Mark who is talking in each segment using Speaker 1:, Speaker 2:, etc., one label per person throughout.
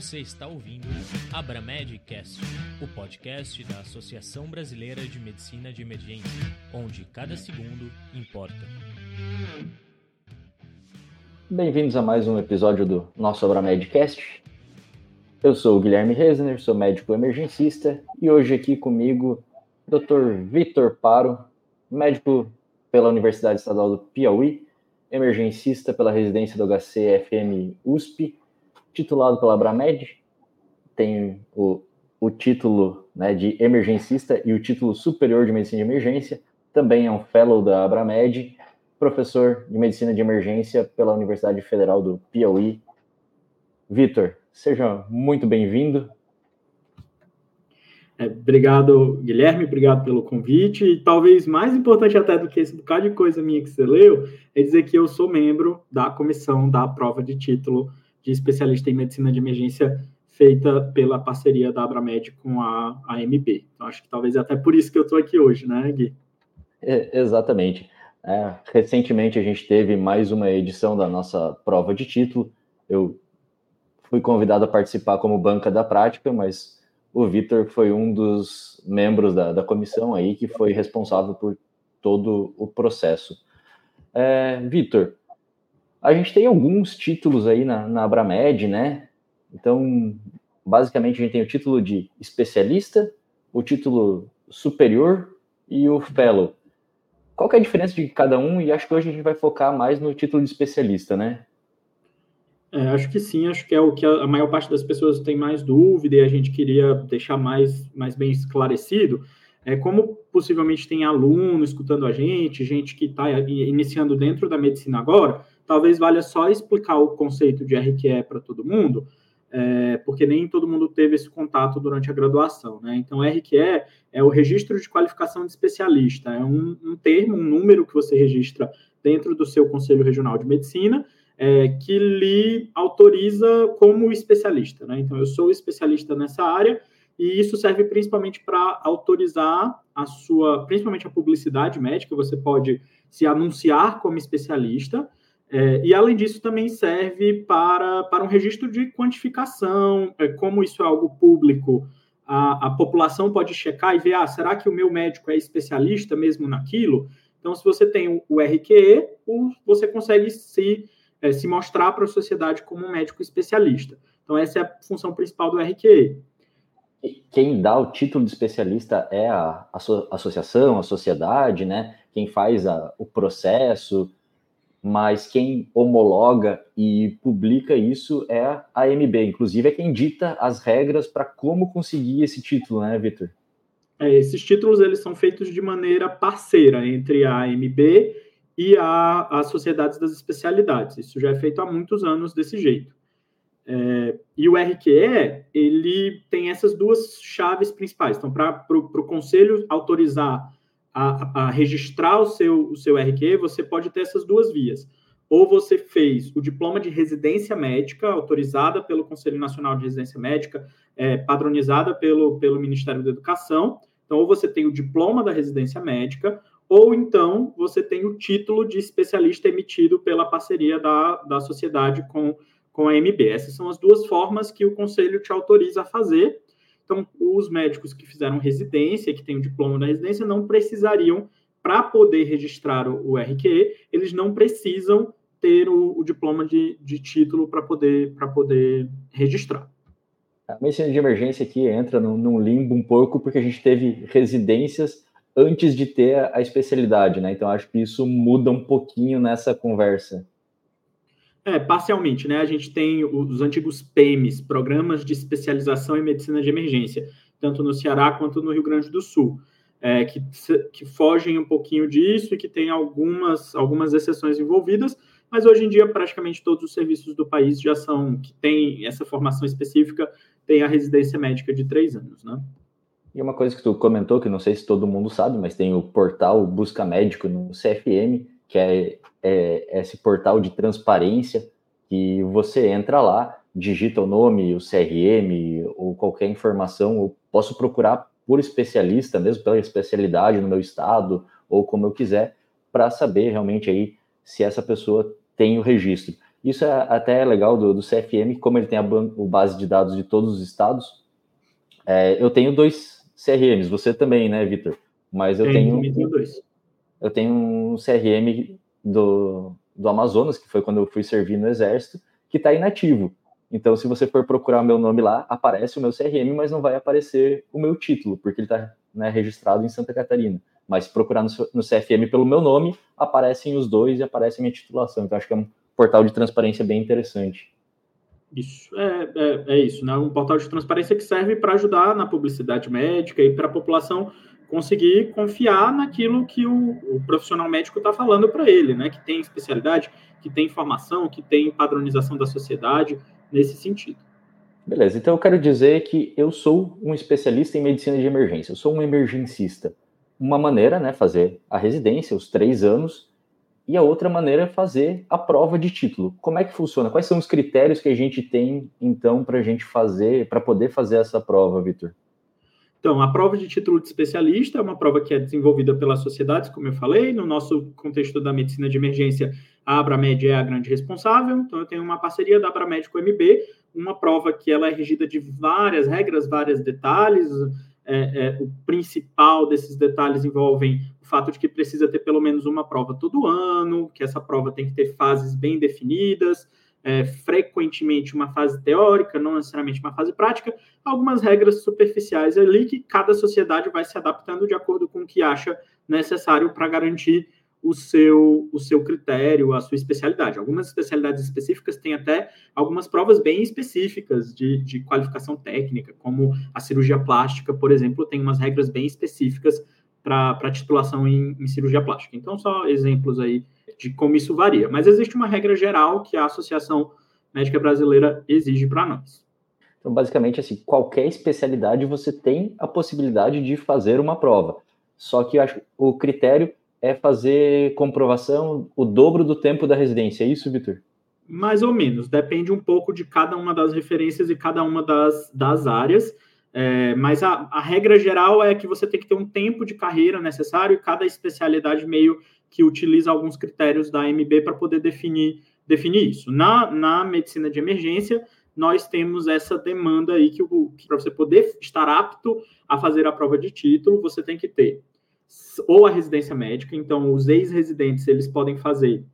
Speaker 1: Você está ouvindo Abramedcast, o podcast da Associação Brasileira de Medicina de Emergência, onde cada segundo importa.
Speaker 2: Bem-vindos a mais um episódio do nosso Abramedcast. Eu sou o Guilherme Resner, sou médico emergencista e hoje aqui comigo Dr. Vitor Paro, médico pela Universidade Estadual do Piauí, emergencista pela residência do HC-FM USP, titulado pela Abramed, tem o, o título né, de emergencista e o título superior de medicina de emergência, também é um fellow da Abramed, professor de medicina de emergência pela Universidade Federal do Piauí. Vitor, seja muito bem-vindo.
Speaker 3: É, obrigado, Guilherme, obrigado pelo convite. E talvez mais importante até do que esse bocado de coisa minha que você leu, é dizer que eu sou membro da comissão da prova de título de especialista em medicina de emergência feita pela parceria da Abramed com a AMB. Então, acho que talvez até por isso que eu estou aqui hoje, né, Gui?
Speaker 2: É, exatamente. É, recentemente a gente teve mais uma edição da nossa prova de título. Eu fui convidado a participar como banca da prática, mas o Vitor foi um dos membros da, da comissão aí que foi responsável por todo o processo. É, Vitor, a gente tem alguns títulos aí na, na Abramed, né? Então, basicamente, a gente tem o título de especialista, o título superior e o fellow. Qual que é a diferença de cada um? E acho que hoje a gente vai focar mais no título de especialista, né?
Speaker 3: É, acho que sim, acho que é o que a, maior parte das pessoas tem mais dúvida e a gente queria deixar mais, mais bem esclarecido. É, como possivelmente tem aluno escutando a gente, gente que está iniciando dentro da medicina agora, talvez valha só explicar o conceito de RQE para todo mundo, é, porque nem todo mundo teve esse contato durante a graduação. Né? Então, RQE é o registro de qualificação de especialista, é um, um termo, um número que você registra dentro do seu Conselho Regional de Medicina, é, que lhe autoriza como especialista. Né? Então, eu sou especialista nessa área e isso serve principalmente para autorizar a sua, principalmente a publicidade médica. Você pode se anunciar como especialista. É, e, além disso, também serve para, para um registro de quantificação, é, como isso é algo público, a, a população pode checar e ver, ah, será que o meu médico é especialista mesmo naquilo? Então, se você tem o, RQE, você consegue se é, se mostrar para a sociedade como um médico especialista. Então, essa é a função principal do RQE.
Speaker 2: Quem dá o título de especialista é a, a associação, a sociedade, né? Quem faz a, o processo, mas quem homologa e publica isso é a AMB. Inclusive, é quem dita as regras para como conseguir esse título, né, Vitor?
Speaker 3: É, esses títulos eles são feitos de maneira parceira entre a AMB e a, as sociedades das especialidades. Isso já é feito há muitos anos desse jeito. É, e o RQE, ele tem essas duas chaves principais. Então, para o conselho autorizar a, a, registrar o seu, o seu RQE, você pode ter essas duas vias. Ou você fez o diploma de residência médica, autorizada pelo Conselho Nacional de Residência Médica, é, padronizada pelo, pelo Ministério da Educação. Então, ou você tem o diploma da residência médica, ou então você tem o título de especialista emitido pela parceria da, da sociedade com, com a MB. Essas são as duas formas que o conselho te autoriza a fazer. Então, os médicos que fizeram residência, que têm o diploma da residência, não precisariam, para poder registrar o, o, RQE, eles não precisam ter o, o diploma de, de título para poder, poder registrar.
Speaker 2: A medicina de emergência aqui entra num, num limbo um pouco, porque a gente teve residências antes de ter a especialidade, né? Então acho que isso muda um pouquinho nessa conversa.
Speaker 3: É, parcialmente, né? A gente tem os antigos PEMs, Programas de Especialização em Medicina de Emergência, tanto no Ceará quanto no Rio Grande do Sul, é, que, que fogem um pouquinho disso e que tem algumas, algumas exceções envolvidas, mas hoje em dia praticamente todos os serviços do país já são, que têm essa formação específica, tem a residência médica de três anos, né?
Speaker 2: E uma coisa que tu comentou, que não sei se todo mundo sabe, mas tem o portal Busca Médico no CFM, que é, é esse portal de transparência, que você entra lá, digita o nome, o CRM ou qualquer informação, eu posso procurar por especialista, mesmo pela especialidade no meu estado, ou como eu quiser, para saber realmente aí se essa pessoa tem o registro. Isso é até legal do, do CFM, como ele tem a, base de dados de todos os estados. É, eu tenho dois CRMs, você também, né, Vitor? Mas eu tenho, dois. Eu tenho um CRM do, do Amazonas, que foi quando eu fui servir no Exército, que está inativo. Então, se você for procurar meu nome lá, aparece o meu CRM, mas não vai aparecer o meu título, porque ele está né, registrado em Santa Catarina. Mas se procurar no, no, CFM pelo meu nome, aparecem os dois e aparece a minha titulação. Então, acho que é um portal de transparência bem interessante.
Speaker 3: Isso, é, é, é isso, né? Um portal de transparência que serve para ajudar na publicidade médica e para a população conseguir confiar naquilo que o, o profissional médico está falando para ele, né? Que tem especialidade, que tem informação, que tem padronização da sociedade nesse sentido.
Speaker 2: Beleza, então eu quero dizer que eu sou um especialista em medicina de emergência, eu sou um emergencista. Uma maneira, né, fazer a residência, os três anos, e a outra maneira é fazer a prova de título. Como é que funciona? Quais são os critérios que a gente tem, então, para a gente fazer, para poder fazer essa prova, Vitor?
Speaker 3: Então, a prova de título de especialista é uma prova que é desenvolvida pelas sociedades, como eu falei, no nosso contexto da medicina de emergência, a Abramed é a grande responsável, então eu tenho uma parceria da Abramed com o MB, uma prova que ela é regida de várias regras, vários detalhes, é, é, o principal desses detalhes envolvem o fato de que precisa ter pelo menos uma prova todo ano, que essa prova tem que ter fases bem definidas, é, frequentemente uma fase teórica, não necessariamente uma fase prática, algumas regras superficiais ali que cada sociedade vai se adaptando de acordo com o que acha necessário para garantir o seu, o seu critério, a sua especialidade. Algumas especialidades específicas têm até algumas provas bem específicas de, de qualificação técnica, como a cirurgia plástica, por exemplo, tem umas regras bem específicas para titulação em, em cirurgia plástica. Então, só exemplos aí de como isso varia. Mas existe uma regra geral que a Associação Médica Brasileira exige para nós.
Speaker 2: Então, basicamente, assim, qualquer especialidade você tem a possibilidade de fazer uma prova. Só que acho, o critério é fazer comprovação o dobro do tempo da residência. É isso, Vitor?
Speaker 3: Mais ou menos. Depende um pouco de cada uma das referências e cada uma das, das áreas. É, mas a, a, regra geral é que você tem que ter um tempo de carreira necessário e cada especialidade meio que utiliza alguns critérios da AMB para poder definir, definir isso. Na, na medicina de emergência, nós temos essa demanda aí que, que para você poder estar apto a fazer a prova de título, você tem que ter ou a residência médica, então os ex-residentes eles podem fazer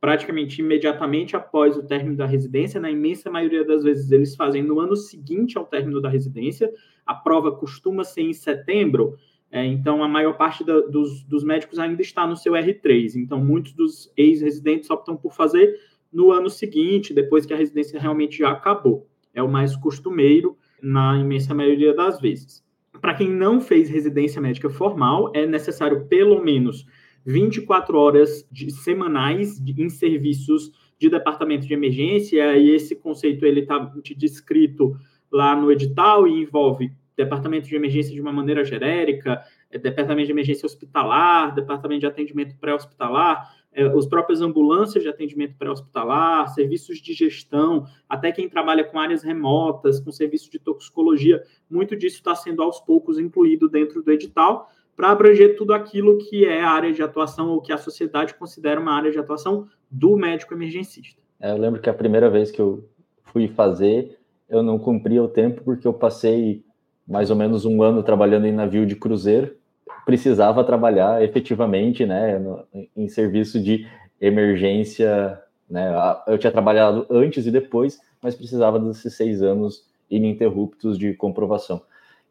Speaker 3: praticamente imediatamente após o término da residência, na imensa maioria das vezes eles fazem no ano seguinte ao término da residência, a prova costuma ser em setembro, é, então, a maior parte da, dos, dos, médicos ainda está no seu R3. Então, muitos dos ex-residentes optam por fazer no ano seguinte, depois que a residência realmente já acabou. É o mais costumeiro na imensa maioria das vezes. Para quem não fez residência médica formal, é necessário pelo menos 24 horas de, semanais de, em serviços de departamento de emergência, e esse conceito ele está descrito lá no edital e envolve departamento de emergência de uma maneira genérica, é, departamento de emergência hospitalar, departamento de atendimento pré-hospitalar, é, os próprios ambulâncias de atendimento pré-hospitalar, serviços de gestão, até quem trabalha com áreas remotas, com serviço de toxicologia, muito disso está sendo aos poucos incluído dentro do edital, para abranger tudo aquilo que é a área de atuação ou que a sociedade considera uma área de atuação do médico emergencista.
Speaker 2: É, eu lembro que a primeira vez que eu fui fazer, eu não cumpria o tempo porque eu passei mais ou menos um ano trabalhando em navio de cruzeiro, precisava trabalhar efetivamente, né, no, em serviço de emergência, né, eu tinha trabalhado antes e depois, mas precisava desses seis anos ininterruptos de comprovação.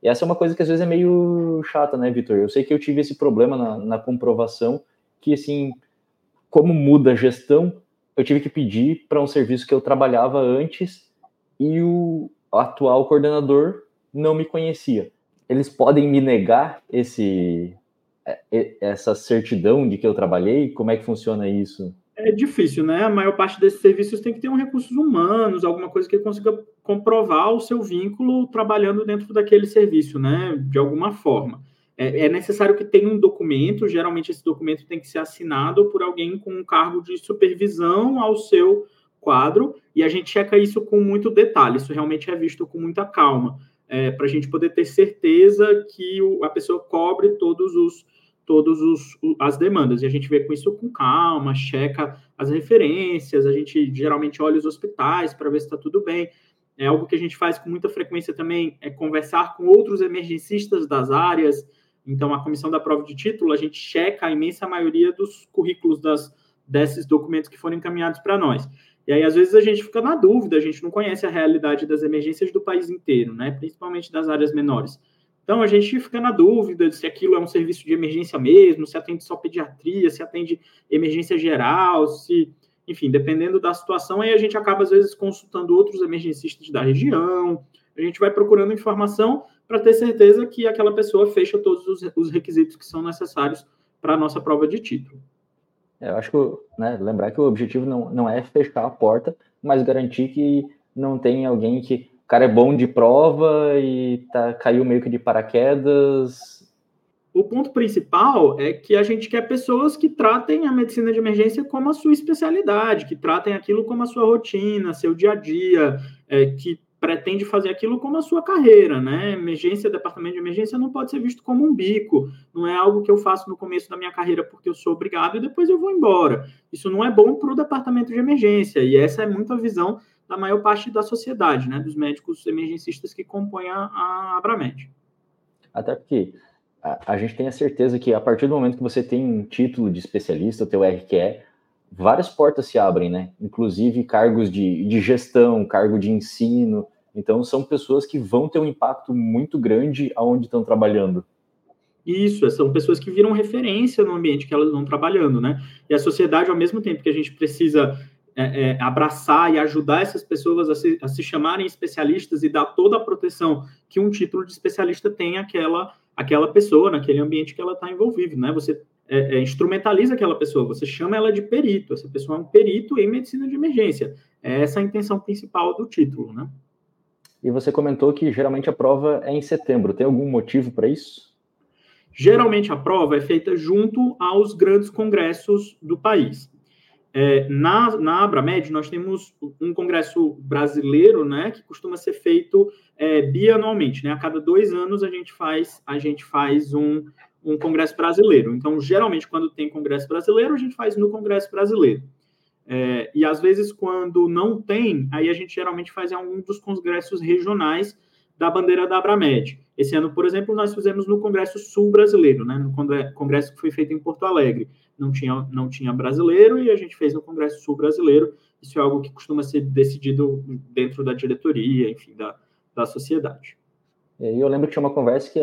Speaker 2: E essa é uma coisa que às vezes é meio chata, né, Vitor? Eu sei que eu tive esse problema na, na comprovação, que assim, como muda a gestão, eu tive que pedir para um serviço que eu trabalhava antes e o atual coordenador não me conhecia. Eles podem me negar esse é, essa certidão de que eu trabalhei? Como é que funciona isso?
Speaker 3: É difícil, né? A maior parte desses serviços tem que ter um recursos humanos, alguma coisa que consiga comprovar o seu vínculo trabalhando dentro daquele serviço, né? De alguma forma. É, é necessário que tenha um documento, geralmente esse documento tem que ser assinado por alguém com um cargo de supervisão ao seu quadro, e a gente checa isso com muito detalhe, isso realmente é visto com muita calma é, para a gente poder ter certeza que o, a pessoa cobre todos os, todas as demandas. E a gente vê com isso com calma, checa as referências, a gente geralmente olha os hospitais para ver se está tudo bem. É algo que a gente faz com muita frequência também, é conversar com outros emergencistas das áreas. Então, a comissão da prova de título, a gente checa a imensa maioria dos currículos das, desses documentos que foram encaminhados para nós. E aí, às vezes, a gente fica na dúvida, a gente não conhece a realidade das emergências do país inteiro, né? principalmente das áreas menores. Então, a gente fica na dúvida se aquilo é um serviço de emergência mesmo, se atende só pediatria, se atende emergência geral, se, enfim, dependendo da situação, aí a gente acaba, às vezes, consultando outros emergencistas da região, a gente vai procurando informação para ter certeza que aquela pessoa fecha todos os, os requisitos que são necessários para a nossa prova de título.
Speaker 2: Eu acho que, né, lembrar que o objetivo não, não é fechar a porta, mas garantir que não tem alguém que o cara é bom de prova e tá, caiu meio que de paraquedas.
Speaker 3: O ponto principal é que a gente quer pessoas que tratem a medicina de emergência como a sua especialidade, que tratem aquilo como a sua rotina, seu dia a dia, é, que pretende fazer aquilo como a sua carreira, né? Emergência, departamento de emergência não pode ser visto como um bico, não é algo que eu faço no começo da minha carreira porque eu sou obrigado e depois eu vou embora. Isso não é bom para o departamento de emergência, e essa é muito a visão da maior parte da sociedade, né? Dos médicos emergencistas que compõem a, a Abramed.
Speaker 2: Até porque a, a, gente tem a certeza que a partir do momento que você tem um título de especialista, o teu RQE, várias portas se abrem, né? Inclusive cargos de, de gestão, cargo de ensino. Então, são pessoas que vão ter um impacto muito grande aonde estão trabalhando.
Speaker 3: Isso, são pessoas que viram referência no ambiente que elas vão trabalhando, né? E a sociedade, ao mesmo tempo que a gente precisa é, é, abraçar e ajudar essas pessoas a se, a se, chamarem especialistas e dar toda a proteção que um título de especialista tem àquela, àquela pessoa, naquele ambiente que ela está envolvida, né? Você é, é, instrumentaliza aquela pessoa, você chama ela de perito, essa pessoa é um perito em medicina de emergência. É essa a intenção principal do título, né?
Speaker 2: E você comentou que geralmente a prova é em setembro. Tem algum motivo para isso?
Speaker 3: Geralmente a prova é feita junto aos grandes congressos do país. É, na, na Abramed, nós temos um congresso brasileiro, né, que costuma ser feito é, bianualmente, né? A cada dois anos a gente faz, a gente faz um, um congresso brasileiro. Então, geralmente, quando tem congresso brasileiro, a gente faz no congresso brasileiro. É, e às vezes, quando não tem, aí a gente geralmente faz em algum dos congressos regionais da bandeira da Abramed. Esse ano, por exemplo, nós fizemos no Congresso Sul Brasileiro, né, no congresso que foi feito em Porto Alegre. Não tinha, não tinha brasileiro e a gente fez no Congresso Sul Brasileiro. Isso é algo que costuma ser decidido dentro da diretoria, enfim, da, da sociedade.
Speaker 2: E eu lembro que tinha uma conversa que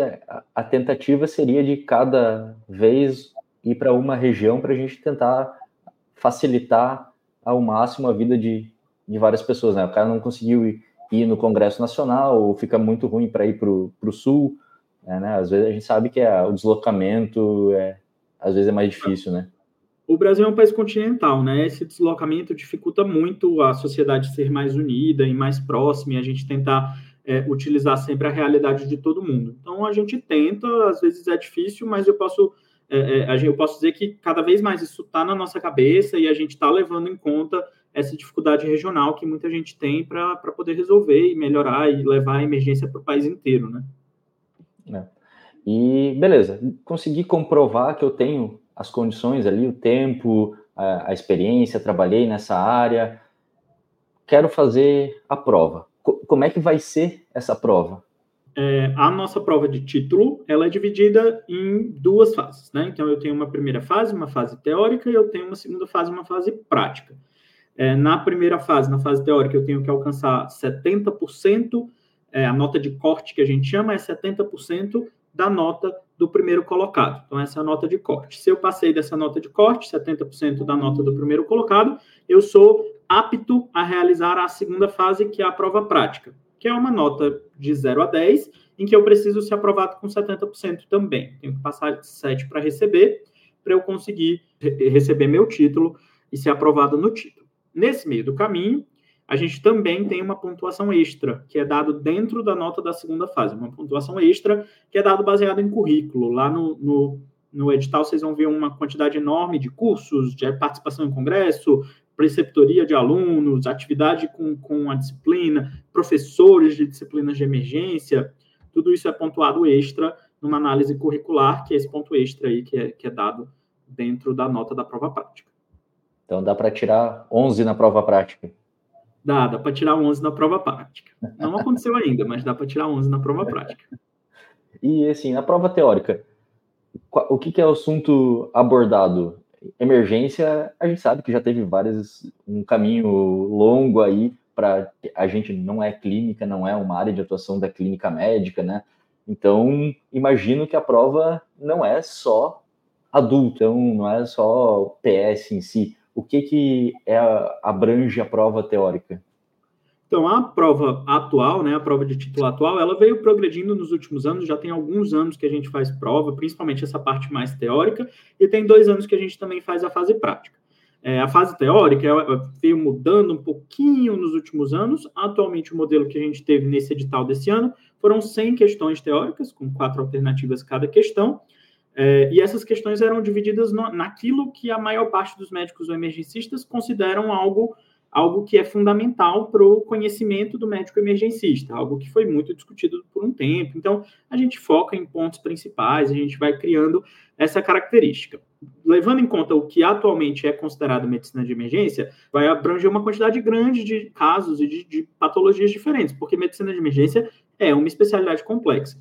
Speaker 2: a, tentativa seria de cada vez ir para uma região para a gente tentar facilitar ao máximo a vida de, de várias pessoas. Né? O cara não conseguiu ir, ir no Congresso Nacional, ou fica muito ruim para ir para o Sul. É, né? Às vezes a gente sabe que é, o deslocamento é, às vezes é mais difícil, né?
Speaker 3: O Brasil é um país continental, né? Esse deslocamento dificulta muito a sociedade ser mais unida e mais próxima, e a gente tentar é, utilizar sempre a realidade de todo mundo. Então a gente tenta, às vezes é difícil, mas eu posso é, é, eu posso dizer que cada vez mais isso está na nossa cabeça e a gente está levando em conta essa dificuldade regional que muita gente tem para poder resolver e melhorar e levar a emergência para o país inteiro, né?
Speaker 2: É. E beleza, consegui comprovar que eu tenho as condições ali, o tempo, a, a experiência, trabalhei nessa área, quero fazer a prova como é que vai ser essa prova?
Speaker 3: É, a nossa prova de título ela é dividida em duas fases, né? Então eu tenho uma primeira fase, uma fase teórica, e eu tenho uma segunda fase, uma fase prática. É, na primeira fase, na fase teórica, eu tenho que alcançar 70%, é, a nota de corte que a gente chama é 70% da nota do primeiro colocado. Então, essa é a nota de corte. Se eu passei dessa nota de corte, 70% da nota do primeiro colocado, eu sou apto a realizar a segunda fase, que é a prova prática, que é uma nota de 0 a 10, em que eu preciso ser aprovado com 70% também. Tenho que passar de 7 para receber, para eu conseguir receber meu título e ser aprovado no título. Nesse meio do caminho, a gente também tem uma pontuação extra, que é dado dentro da nota da segunda fase, uma pontuação extra que é dado baseado em currículo. Lá no, no, no edital vocês vão ver uma quantidade enorme de cursos, de participação em congresso, preceptoria de alunos, atividade com, com a disciplina, professores de disciplinas de emergência, tudo isso é pontuado extra numa análise curricular, que é esse ponto extra aí que é, que é dado dentro da nota da prova prática.
Speaker 2: Então dá para tirar 11 na prova prática.
Speaker 3: Dá, dá para tirar 11 na prova prática. Não aconteceu ainda, mas dá para tirar 11 na prova prática.
Speaker 2: E assim, na prova teórica, o que, que é o assunto abordado? Emergência, a gente sabe que já teve vários, um caminho longo aí para a gente não é clínica, não é uma área de atuação da clínica médica, né? Então, imagino que a prova não é só adulto, então não é só PS em si. O que que é, abrange a prova teórica?
Speaker 3: Então, a prova atual, né, a prova de título atual, ela veio progredindo nos últimos anos, já tem alguns anos que a gente faz prova, principalmente essa parte mais teórica, e tem dois anos que a gente também faz a fase prática. É, a fase teórica veio mudando um pouquinho nos últimos anos. Atualmente, o modelo que a gente teve nesse edital desse ano foram 100 questões teóricas, com quatro alternativas cada questão. É, e essas questões eram divididas no, naquilo que a maior parte dos médicos ou emergencistas consideram algo algo que é fundamental para o conhecimento do médico emergencista, algo que foi muito discutido por um tempo. Então, a gente foca em pontos principais, a gente vai criando essa característica. Levando em conta o que atualmente é considerado medicina de emergência, vai abranger uma quantidade grande de casos e de, de patologias diferentes, porque medicina de emergência é uma especialidade complexa.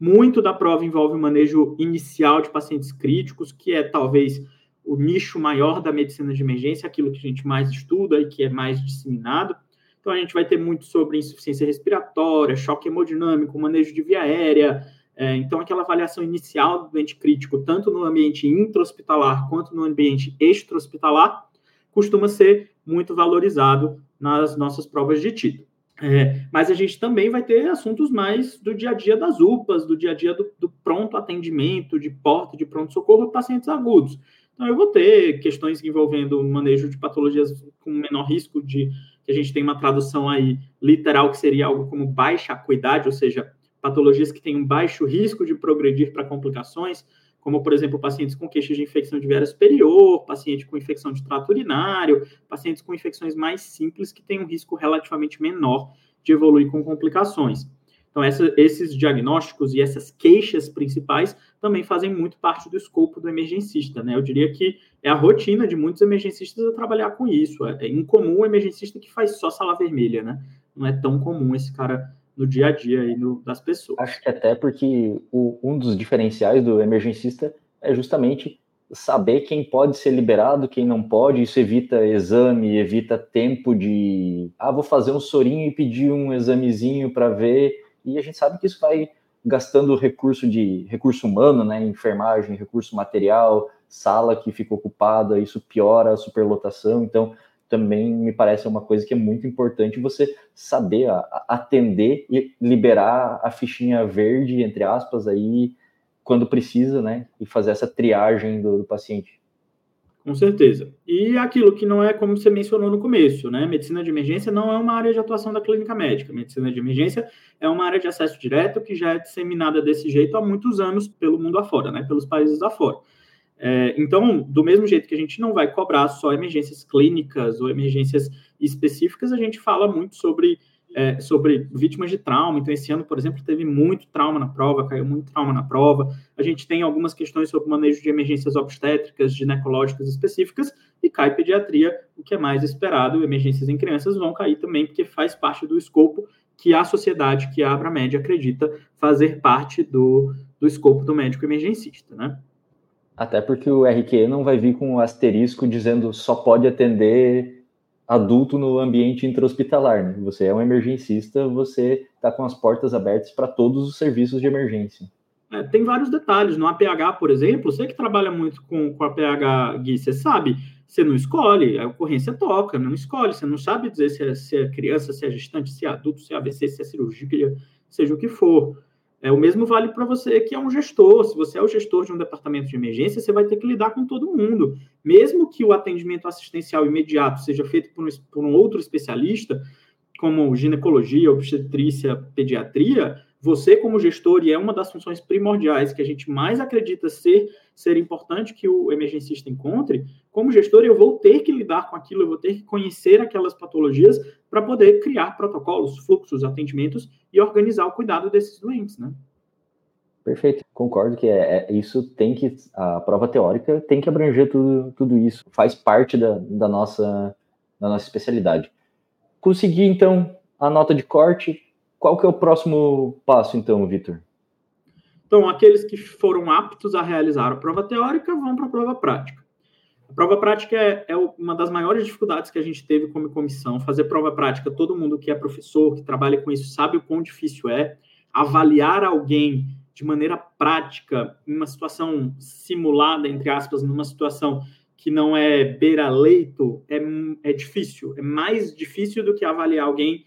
Speaker 3: Muito da prova envolve o manejo inicial de pacientes críticos, que é talvez o nicho maior da medicina de emergência, aquilo que a gente mais estuda e que é mais disseminado. Então, a gente vai ter muito sobre insuficiência respiratória, choque hemodinâmico, manejo de via aérea. É, então, aquela avaliação inicial do doente crítico, tanto no ambiente intra-hospitalar quanto no ambiente extra-hospitalar, costuma ser muito valorizado nas nossas provas de título. É, mas a gente também vai ter assuntos mais do dia a dia das UPAs, do dia a dia do, do pronto atendimento, de porta de pronto-socorro a pacientes agudos. Então, eu vou ter questões envolvendo manejo de patologias com menor risco de que a gente tem uma tradução aí literal que seria algo como baixa acuidade, ou seja, patologias que têm um baixo risco de progredir para complicações, como, por exemplo, pacientes com queixas de infecção de viária superior, paciente com infecção de trato urinário, pacientes com infecções mais simples que têm um risco relativamente menor de evoluir com complicações. Então, essa, esses diagnósticos e essas queixas principais também fazem muito parte do escopo do emergencista, né? Eu diria que é a rotina de muitos emergencistas a trabalhar com isso. É, é incomum o emergencista que faz só sala vermelha, né? Não é tão comum esse cara no dia a dia aí no, das pessoas.
Speaker 2: Acho que até porque o, um dos diferenciais do emergencista é justamente saber quem pode ser liberado, quem não pode. Isso evita exame, evita tempo de ah, vou fazer um sorinho e pedir um examezinho para ver e a gente sabe que isso vai gastando recurso de recurso humano, né, enfermagem, recurso material, sala que fica ocupada, isso piora a superlotação. Então, também me parece uma coisa que é muito importante você saber atender e liberar a fichinha verde, entre aspas, aí quando precisa, né, e fazer essa triagem do, do paciente.
Speaker 3: Com certeza. E aquilo que não é como você mencionou no começo, né? Medicina de emergência não é uma área de atuação da clínica médica. Medicina de emergência é uma área de acesso direto que já é disseminada desse jeito há muitos anos pelo mundo afora, né? Pelos países afora. É, então, do mesmo jeito que a gente não vai cobrar só emergências clínicas ou emergências específicas, a gente fala muito sobre é, sobre vítimas de trauma. Então, esse ano, por exemplo, teve muito trauma na prova, caiu muito trauma na prova. A gente tem algumas questões sobre manejo de emergências obstétricas, ginecológicas específicas, e cai pediatria, o que é mais esperado. Emergências em crianças vão cair também, porque faz parte do escopo que a sociedade, que a Média acredita fazer parte do, do escopo do médico emergencista, né?
Speaker 2: Até porque o RQE não vai vir com um asterisco dizendo só pode atender adulto no ambiente intra-hospitalar. Né? Você é um emergencista, você está com as portas abertas para todos os serviços de emergência.
Speaker 3: É, tem vários detalhes. No APH, por exemplo, você que trabalha muito com, com APH, Gui, você sabe, você não escolhe, a ocorrência toca, não escolhe, você não sabe dizer se é, se é criança, se é gestante, se é adulto, se é AVC, se é cirurgia, seja o que for. É, o mesmo vale para você que é um gestor. Se você é o gestor de um departamento de emergência, você vai ter que lidar com todo mundo. Mesmo que o atendimento assistencial imediato seja feito por um, por um outro especialista, como ginecologia, obstetrícia, pediatria, você, como gestor, e é uma das funções primordiais que a gente mais acredita ser, ser importante que o emergencista encontre, como gestor, eu vou ter que lidar com aquilo, eu vou ter que conhecer aquelas patologias para poder criar protocolos, fluxos, atendimentos e organizar o cuidado desses doentes, né?
Speaker 2: Perfeito, concordo que é, é, isso tem que a prova teórica tem que abranger tudo, tudo isso, faz parte da, da nossa da nossa especialidade. Consegui então a nota de corte. Qual que é o próximo passo então, Vitor?
Speaker 3: Então, aqueles que foram aptos a realizar a prova teórica vão para a prova prática. A prova prática é, é, uma das maiores dificuldades que a gente teve como comissão. Fazer prova prática, todo mundo que é professor, que trabalha com isso, sabe o quão difícil é. Avaliar alguém de maneira prática, em uma situação simulada, entre aspas, numa situação que não é beira-leito, é, é difícil. É mais difícil do que avaliar alguém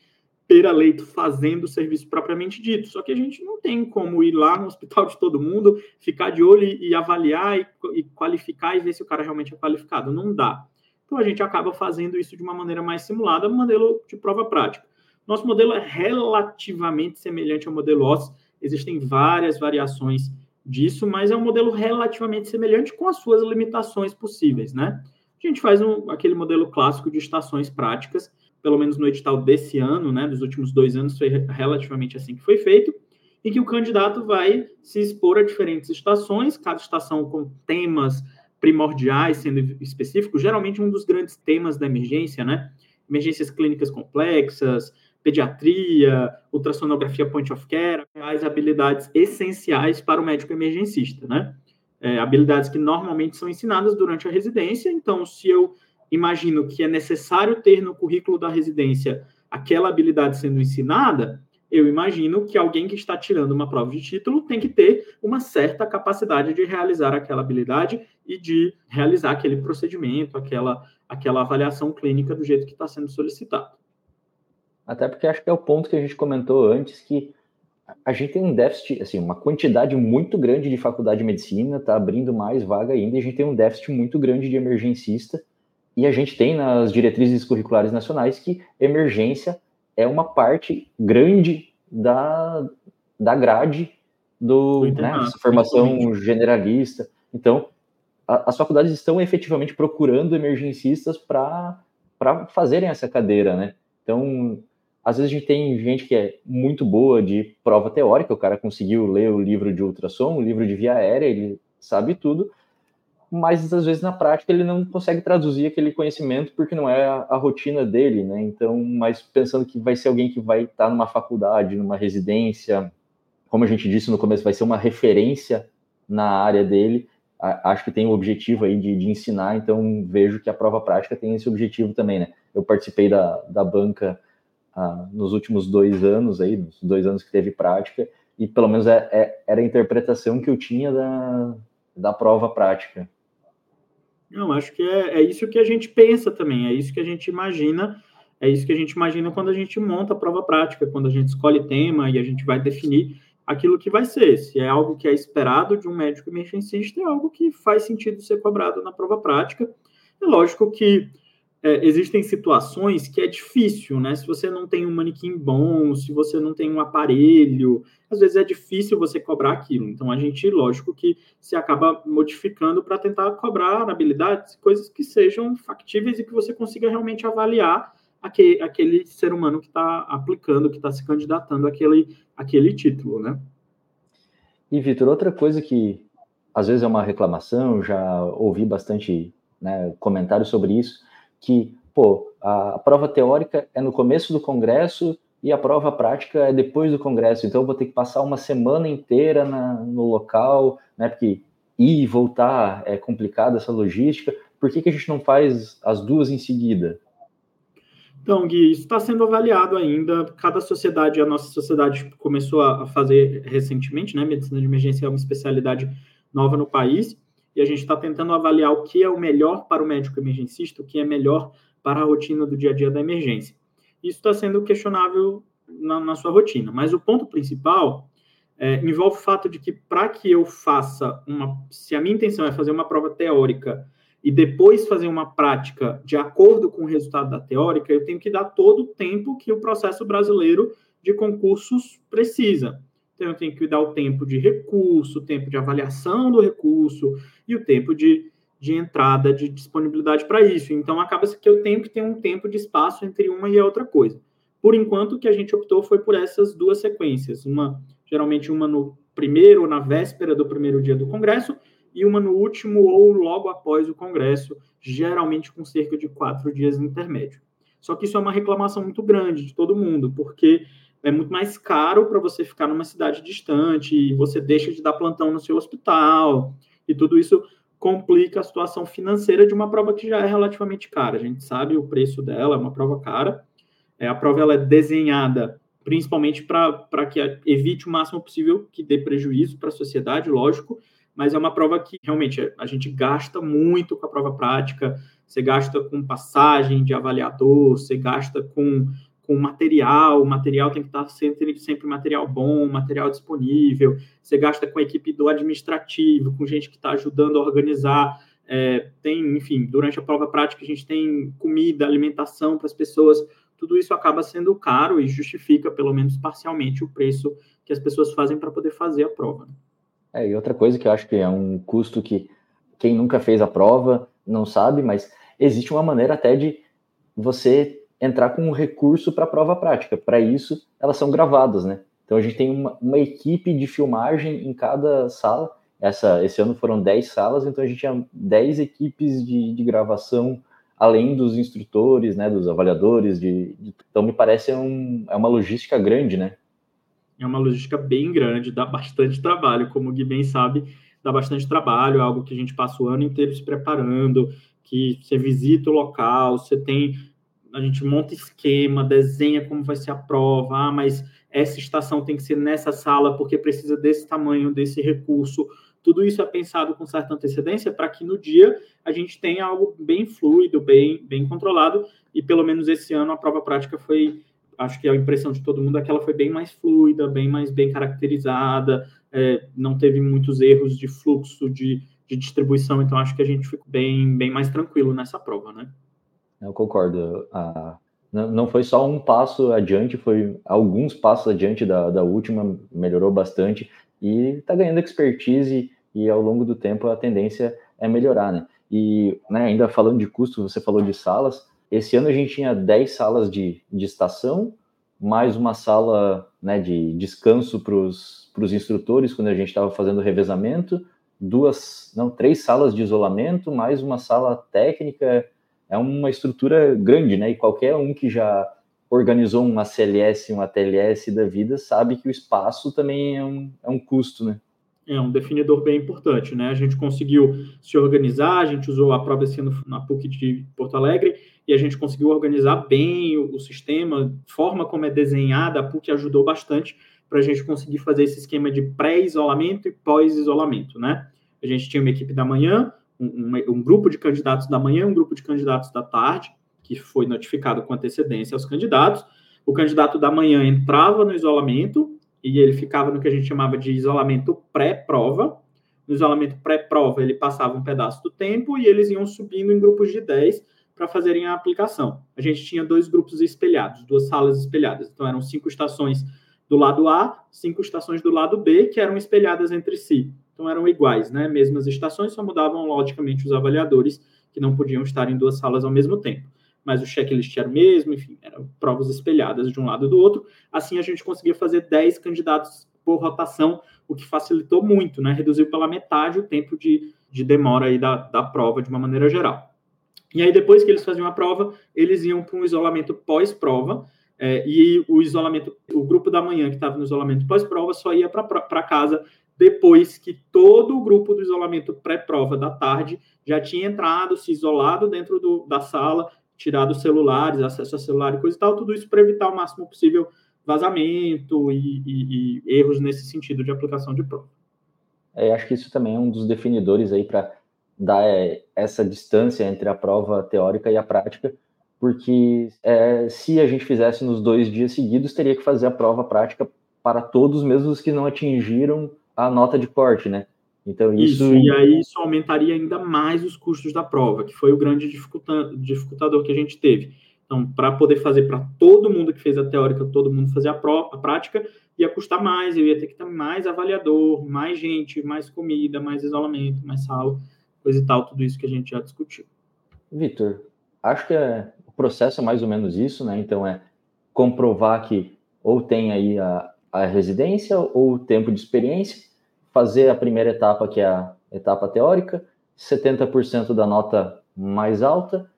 Speaker 3: beira-leito fazendo o serviço propriamente dito. Só que a gente não tem como ir lá no hospital de todo mundo, ficar de olho e, e avaliar e, e, qualificar e ver se o cara realmente é qualificado. Não dá. Então a gente acaba fazendo isso de uma maneira mais simulada, modelo de prova prática. Nosso modelo é relativamente semelhante ao modelo OSS. Existem várias variações disso, mas é um modelo relativamente semelhante com as suas limitações possíveis, né? A gente faz um, aquele modelo clássico de estações práticas, pelo menos no edital desse ano, né, dos últimos dois anos, foi relativamente assim que foi feito, e que o candidato vai se expor a diferentes estações, cada estação com temas primordiais sendo específicos, geralmente um dos grandes temas da emergência, né? Emergências clínicas complexas, pediatria, ultrassonografia point of care, as habilidades essenciais para o médico emergencista, né? É, habilidades que normalmente são ensinadas durante a residência, então se eu imagino que é necessário ter no currículo da residência aquela habilidade sendo ensinada, eu imagino que alguém que está tirando uma prova de título tem que ter uma certa capacidade de realizar aquela habilidade e de realizar aquele procedimento, aquela, aquela avaliação clínica do jeito que está sendo solicitado.
Speaker 2: Até porque acho que é o ponto que a gente comentou antes, que a gente tem um déficit, assim, uma quantidade muito grande de faculdade de medicina, está abrindo mais vaga ainda, e a gente tem um déficit muito grande de emergencista, e a gente tem nas diretrizes curriculares nacionais que emergência é uma parte grande da, da grade do, né, formação generalista. Então, a, as faculdades estão efetivamente procurando emergencistas para fazerem essa cadeira, né? Então, às vezes a gente tem gente que é muito boa de prova teórica, o cara conseguiu ler o livro de ultrassom, o livro de via aérea, ele sabe tudo, mas às vezes na prática ele não consegue traduzir aquele conhecimento porque não é a, a, rotina dele, né? Então, mas pensando que vai ser alguém que vai estar numa faculdade, numa residência, como a gente disse no começo, vai ser uma referência na área dele, a, acho que tem o objetivo aí de, de, ensinar, então vejo que a prova prática tem esse objetivo também, né? Eu participei da, da banca ah, nos últimos dois anos aí, nos dois anos que teve prática, e pelo menos é, é, era a interpretação que eu tinha da, da prova prática.
Speaker 3: Não, acho que é, é isso que a gente pensa também, é isso que a gente imagina, é isso que a gente imagina quando a gente monta a prova prática, quando a gente escolhe tema e a gente vai definir aquilo que vai ser. Se é algo que é esperado de um médico emergencista, é algo que faz sentido ser cobrado na prova prática. É lógico que é, existem situações que é difícil, né? Se você não tem um manequim bom, se você não tem um aparelho, às vezes é difícil você cobrar aquilo. Então a gente, lógico que se acaba modificando para tentar cobrar habilidades, coisas que sejam factíveis e que você consiga realmente avaliar aquele, aquele ser humano que está aplicando, que está se candidatando àquele, àquele título, né?
Speaker 2: E, Vitor, outra coisa que às vezes é uma reclamação, já ouvi bastante né, comentários sobre isso, que, pô, a, prova teórica é no começo do congresso e a prova prática é depois do congresso, então eu vou ter que passar uma semana inteira na, no local, né, porque ir e voltar é complicado essa logística, por que, que a gente não faz as duas em seguida?
Speaker 3: Então, Gui, isso está sendo avaliado ainda. Cada sociedade, a nossa sociedade começou a fazer recentemente, né? Medicina de emergência é uma especialidade nova no país e a gente está tentando avaliar o que é o melhor para o médico emergencista, o que é melhor para a rotina do dia a dia da emergência. Isso está sendo questionável na, na, sua rotina, mas o ponto principal é, envolve o fato de que para que eu faça uma, se a minha intenção é fazer uma prova teórica e depois fazer uma prática de acordo com o resultado da teórica, eu tenho que dar todo o tempo que o processo brasileiro de concursos precisa. Então, eu tenho que dar o tempo de recurso, o tempo de avaliação do recurso e o tempo de, de entrada, de disponibilidade para isso. Então, acaba que eu tenho que ter um tempo de espaço entre uma e a outra coisa. Por enquanto, o que a gente optou foi por essas duas sequências. Uma, geralmente, uma no primeiro ou na véspera do primeiro dia do Congresso, e uma no último ou logo após o Congresso, geralmente com cerca de quatro dias intermédio. Só que isso é uma reclamação muito grande de todo mundo, porque é muito mais caro para você ficar numa cidade distante, e você deixa de dar plantão no seu hospital, e tudo isso complica a situação financeira de uma prova que já é relativamente cara. A gente sabe o preço dela, é uma prova cara. É, a prova ela é desenhada principalmente para que evite o máximo possível que dê prejuízo para a sociedade, lógico, mas é uma prova que realmente a gente gasta muito com a prova prática, você gasta com passagem de avaliador, você gasta com, com material, o material tem que estar sempre, sempre material bom, material disponível, você gasta com a equipe do administrativo, com gente que está ajudando a organizar, é, tem, enfim, durante a prova prática a gente tem comida, alimentação para as pessoas, tudo isso acaba sendo caro e justifica, pelo menos parcialmente, o preço que as pessoas fazem para poder fazer a prova.
Speaker 2: É, e outra coisa que eu acho que é um custo que quem nunca fez a prova não sabe, mas existe uma maneira até de você entrar com um recurso para a prova prática. Para isso, elas são gravadas, né? Então a gente tem uma, uma, equipe de filmagem em cada sala. Essa, esse ano foram 10 salas, então a gente tinha 10 equipes de, de gravação, além dos instrutores, né, dos avaliadores. De, de, então me parece um, é uma logística grande, né?
Speaker 3: É uma logística bem grande, dá bastante trabalho, como o Gui bem sabe, dá bastante trabalho, é algo que a gente passa o ano inteiro se preparando, que você visita o local, você tem, a gente monta esquema, desenha como vai ser a prova, ah, mas essa estação tem que ser nessa sala porque precisa desse tamanho, desse recurso. Tudo isso é pensado com certa antecedência para que no dia a gente tenha algo bem fluido, bem, bem controlado. E pelo menos esse ano a prova prática foi, acho que a impressão de todo mundo é que ela foi bem mais fluida, bem mais bem caracterizada, é, não teve muitos erros de fluxo, de de distribuição, então acho que a gente ficou bem, bem mais tranquilo nessa prova, né?
Speaker 2: Eu concordo. Ah, não foi só um passo adiante, foi alguns passos adiante da, da última, melhorou bastante e está ganhando expertise e ao longo do tempo a tendência é melhorar, né? E né, ainda falando de custo, você falou de salas, esse ano a gente tinha 10 salas de, de estação, mais uma sala né, de descanso para os instrutores quando a gente estava fazendo revezamento, duas, não, três salas de isolamento, mais uma sala técnica, é uma estrutura grande, né? E qualquer um que já organizou uma CLS, uma TLS da vida, sabe que o espaço também é um, é um custo, né?
Speaker 3: É um definidor bem importante, né? A gente conseguiu se organizar, a gente usou a prova esse ano na PUC de Porto Alegre e a gente conseguiu organizar bem o, o sistema, forma como é desenhada, a PUC ajudou bastante para a gente conseguir fazer esse esquema de pré-isolamento e pós-isolamento, né? A gente tinha uma equipe da manhã, um, um, grupo de candidatos da manhã, um grupo de candidatos da tarde, que foi notificado com antecedência aos candidatos. O candidato da manhã entrava no isolamento e ele ficava no que a gente chamava de isolamento pré-prova. No isolamento pré-prova, ele passava um pedaço do tempo e eles iam subindo em grupos de 10 para fazerem a aplicação. A gente tinha dois grupos espelhados, duas salas espelhadas. Então, eram cinco estações do lado A, cinco estações do lado B, que eram espelhadas entre si. Então eram iguais, né? Mesmas estações, só mudavam logicamente os avaliadores, que não podiam estar em duas salas ao mesmo tempo. Mas o checklist era o mesmo, enfim, eram provas espelhadas de um lado e do outro. Assim a gente conseguia fazer 10 candidatos por rotação, o que facilitou muito, né? Reduziu pela metade o tempo de, de demora aí da, da prova de uma maneira geral. E aí, depois que eles faziam a prova, eles iam para um isolamento pós-prova, é, e o isolamento, o grupo da manhã que estava no isolamento pós-prova só ia para casa depois que todo o grupo do isolamento pré-prova da tarde já tinha entrado, se isolado dentro do, da sala, tirado celulares, acesso a celular e coisa e tal, tudo isso para evitar o máximo possível vazamento e, e, e erros nesse sentido de aplicação de prova.
Speaker 2: É, acho que isso também é um dos definidores aí para dar é, essa distância entre a prova teórica e a prática, porque é, se a gente fizesse nos dois dias seguidos, teria que fazer a prova prática para todos, mesmo os que não atingiram a nota de corte, né?
Speaker 3: Então isso... isso e aí isso aumentaria ainda mais os custos da prova, que foi o grande dificultador que a gente teve. Então, para poder fazer para todo mundo que fez a teórica, todo mundo fazer a, prova, a prática, ia custar mais, eu ia ter que ter mais avaliador, mais gente, mais comida, mais isolamento, mais sala, coisa e tal, tudo isso que a gente já discutiu.
Speaker 2: Vitor, acho que é processo é mais ou menos isso, né? Então é comprovar que ou tem aí a, a residência ou o tempo de experiência, fazer a primeira etapa, que é a etapa teórica, 70% da nota mais alta,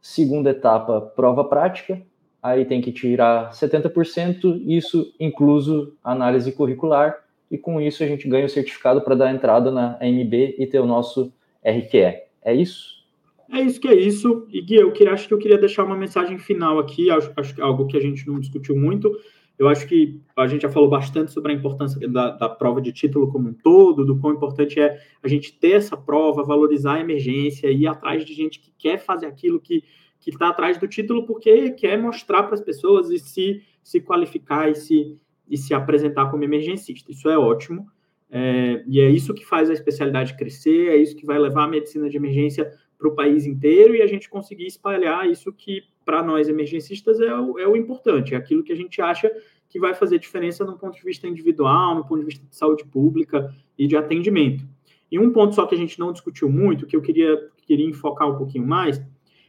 Speaker 2: segunda etapa, prova prática, aí tem que tirar 70%, isso incluso análise curricular, e com isso a gente ganha o certificado para dar entrada na AMB e ter o nosso RQE. É isso?
Speaker 3: É isso que é isso. E Gui, eu acho que eu queria deixar uma mensagem final aqui, acho, acho é algo que a gente não discutiu muito. Eu acho que a gente já falou bastante sobre a importância da, da, prova de título como um todo, do quão importante é a gente ter essa prova, valorizar a emergência, ir atrás de gente que quer fazer aquilo que que está atrás do título porque quer mostrar para as pessoas e se, se qualificar e se, e se apresentar como emergencista. Isso é ótimo. É, e é isso que faz a especialidade crescer, é isso que vai levar a medicina de emergência para o país inteiro e a gente conseguir espalhar isso que, para nós emergencistas, é o, é o importante, é aquilo que a gente acha que vai fazer diferença no ponto de vista individual, no ponto de vista de saúde pública e de atendimento. E um ponto só que a gente não discutiu muito, que eu queria, queria enfocar um pouquinho mais,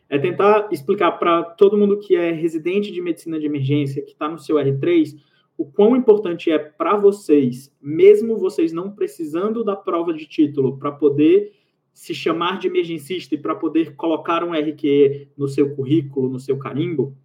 Speaker 3: é tentar explicar para todo mundo que é residente de medicina de emergência, que está no seu R3, o quão importante é para vocês, mesmo vocês não precisando da prova de título para poder se chamar de emergencista e para poder colocar um RQE no seu currículo, no seu carimbo,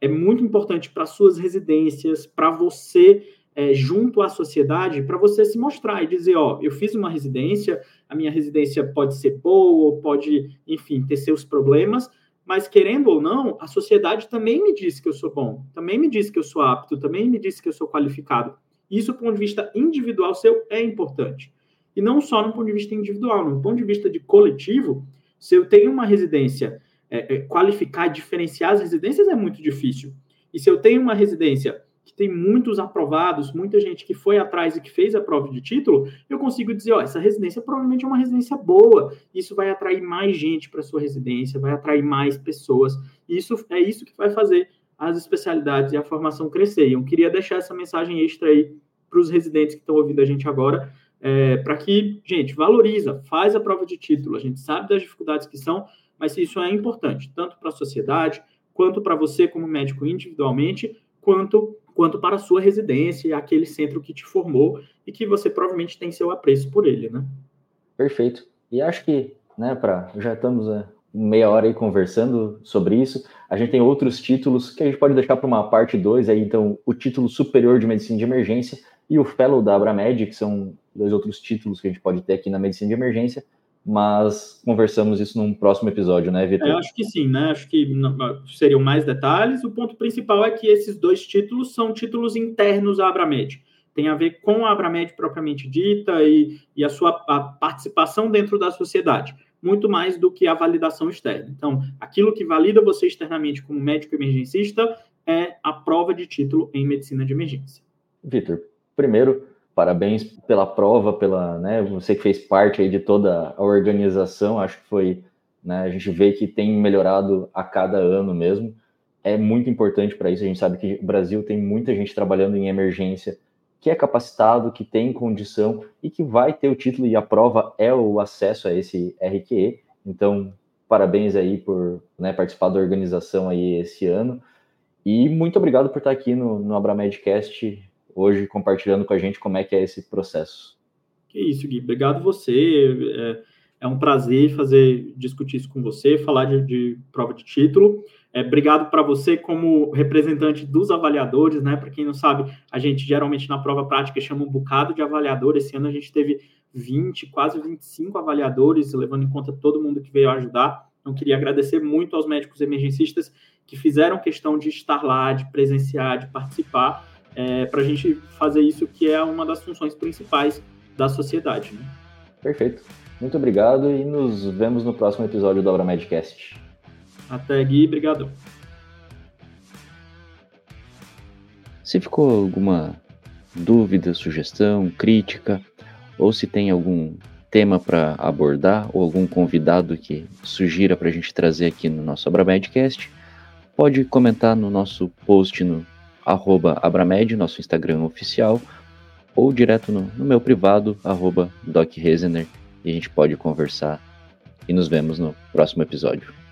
Speaker 3: é muito importante para suas residências, para você é, junto à sociedade, para você se mostrar e dizer, ó, eu fiz uma residência, a minha residência pode ser boa, pode, enfim, ter seus problemas, mas querendo ou não, a sociedade também me diz que eu sou bom, também me diz que eu sou apto, também me diz que eu sou qualificado. Isso, do ponto de vista individual seu, é importante. E não só no ponto de vista individual, no ponto de vista de coletivo, se eu tenho uma residência, é, é, qualificar diferenciar as residências é muito difícil. E se eu tenho uma residência que tem muitos aprovados, muita gente que foi atrás e que fez a prova de título, eu consigo dizer, ó, essa residência provavelmente é uma residência boa. Isso vai atrair mais gente para sua residência, vai atrair mais pessoas. Isso é isso que vai fazer as especialidades e a formação crescer. Eu queria deixar essa mensagem extra aí para os residentes que estão ouvindo a gente agora, é, para que, gente, valoriza, faz a prova de título. A gente sabe das dificuldades que são, mas isso é importante, tanto para a sociedade, quanto para você como médico individualmente, quanto quanto para a sua residência, aquele centro que te formou e que você provavelmente tem seu apreço por ele, né?
Speaker 2: Perfeito. E acho que, né, para já estamos meia hora aí conversando sobre isso. A gente tem outros títulos que a gente pode deixar para uma parte 2 aí, então, o título superior de medicina de emergência e o fellow da Abramed, que são dois outros títulos que a gente pode ter aqui na medicina de emergência mas conversamos isso num próximo episódio, né, Vitor?
Speaker 3: É, acho que sim, né? Acho que seriam mais detalhes. O ponto principal é que esses dois títulos são títulos internos à Abramed. Tem a ver com a Abramed propriamente dita e, e a sua a participação dentro da sociedade, muito mais do que a validação externa. Então, aquilo que valida você externamente como médico emergencista é a prova de título em medicina de emergência.
Speaker 2: Vitor, primeiro, parabéns pela prova, pela, né, você que fez parte aí de toda a organização, acho que foi, né, a gente vê que tem melhorado a cada ano mesmo, é muito importante para isso, a gente sabe que o Brasil tem muita gente trabalhando em emergência, que é capacitado, que tem condição e que vai ter o título e a prova é o acesso a esse RQE, então parabéns aí por né, participar da organização aí esse ano, e muito obrigado por estar aqui no, no Abramedcast, hoje compartilhando com a gente como é que é esse processo.
Speaker 3: Que isso, Gui. Obrigado você. É, é um prazer fazer discutir isso com você, falar de, de prova de título. É, obrigado para você como representante dos avaliadores, né? Para quem não sabe, a gente geralmente na prova prática chama um bocado de avaliador. Esse ano a gente teve 20, quase 25 avaliadores, levando em conta todo mundo que veio ajudar. Então, queria agradecer muito aos médicos emergencistas que fizeram questão de estar lá, de presenciar, de participar é, para a gente fazer isso que é uma das funções principais da sociedade. Né?
Speaker 2: Perfeito. Muito obrigado e nos vemos no próximo episódio do Abra Medcast.
Speaker 3: Até, Gui. Obrigado.
Speaker 2: Se ficou alguma dúvida, sugestão, crítica, ou se tem algum tema para abordar ou algum convidado que sugira para a gente trazer aqui no nosso Abramedcast, pode comentar no nosso post no arroba Abramed, nosso Instagram oficial, ou direto no, no meu privado, arroba Doc Rezener, e a gente pode conversar. E nos vemos no próximo episódio.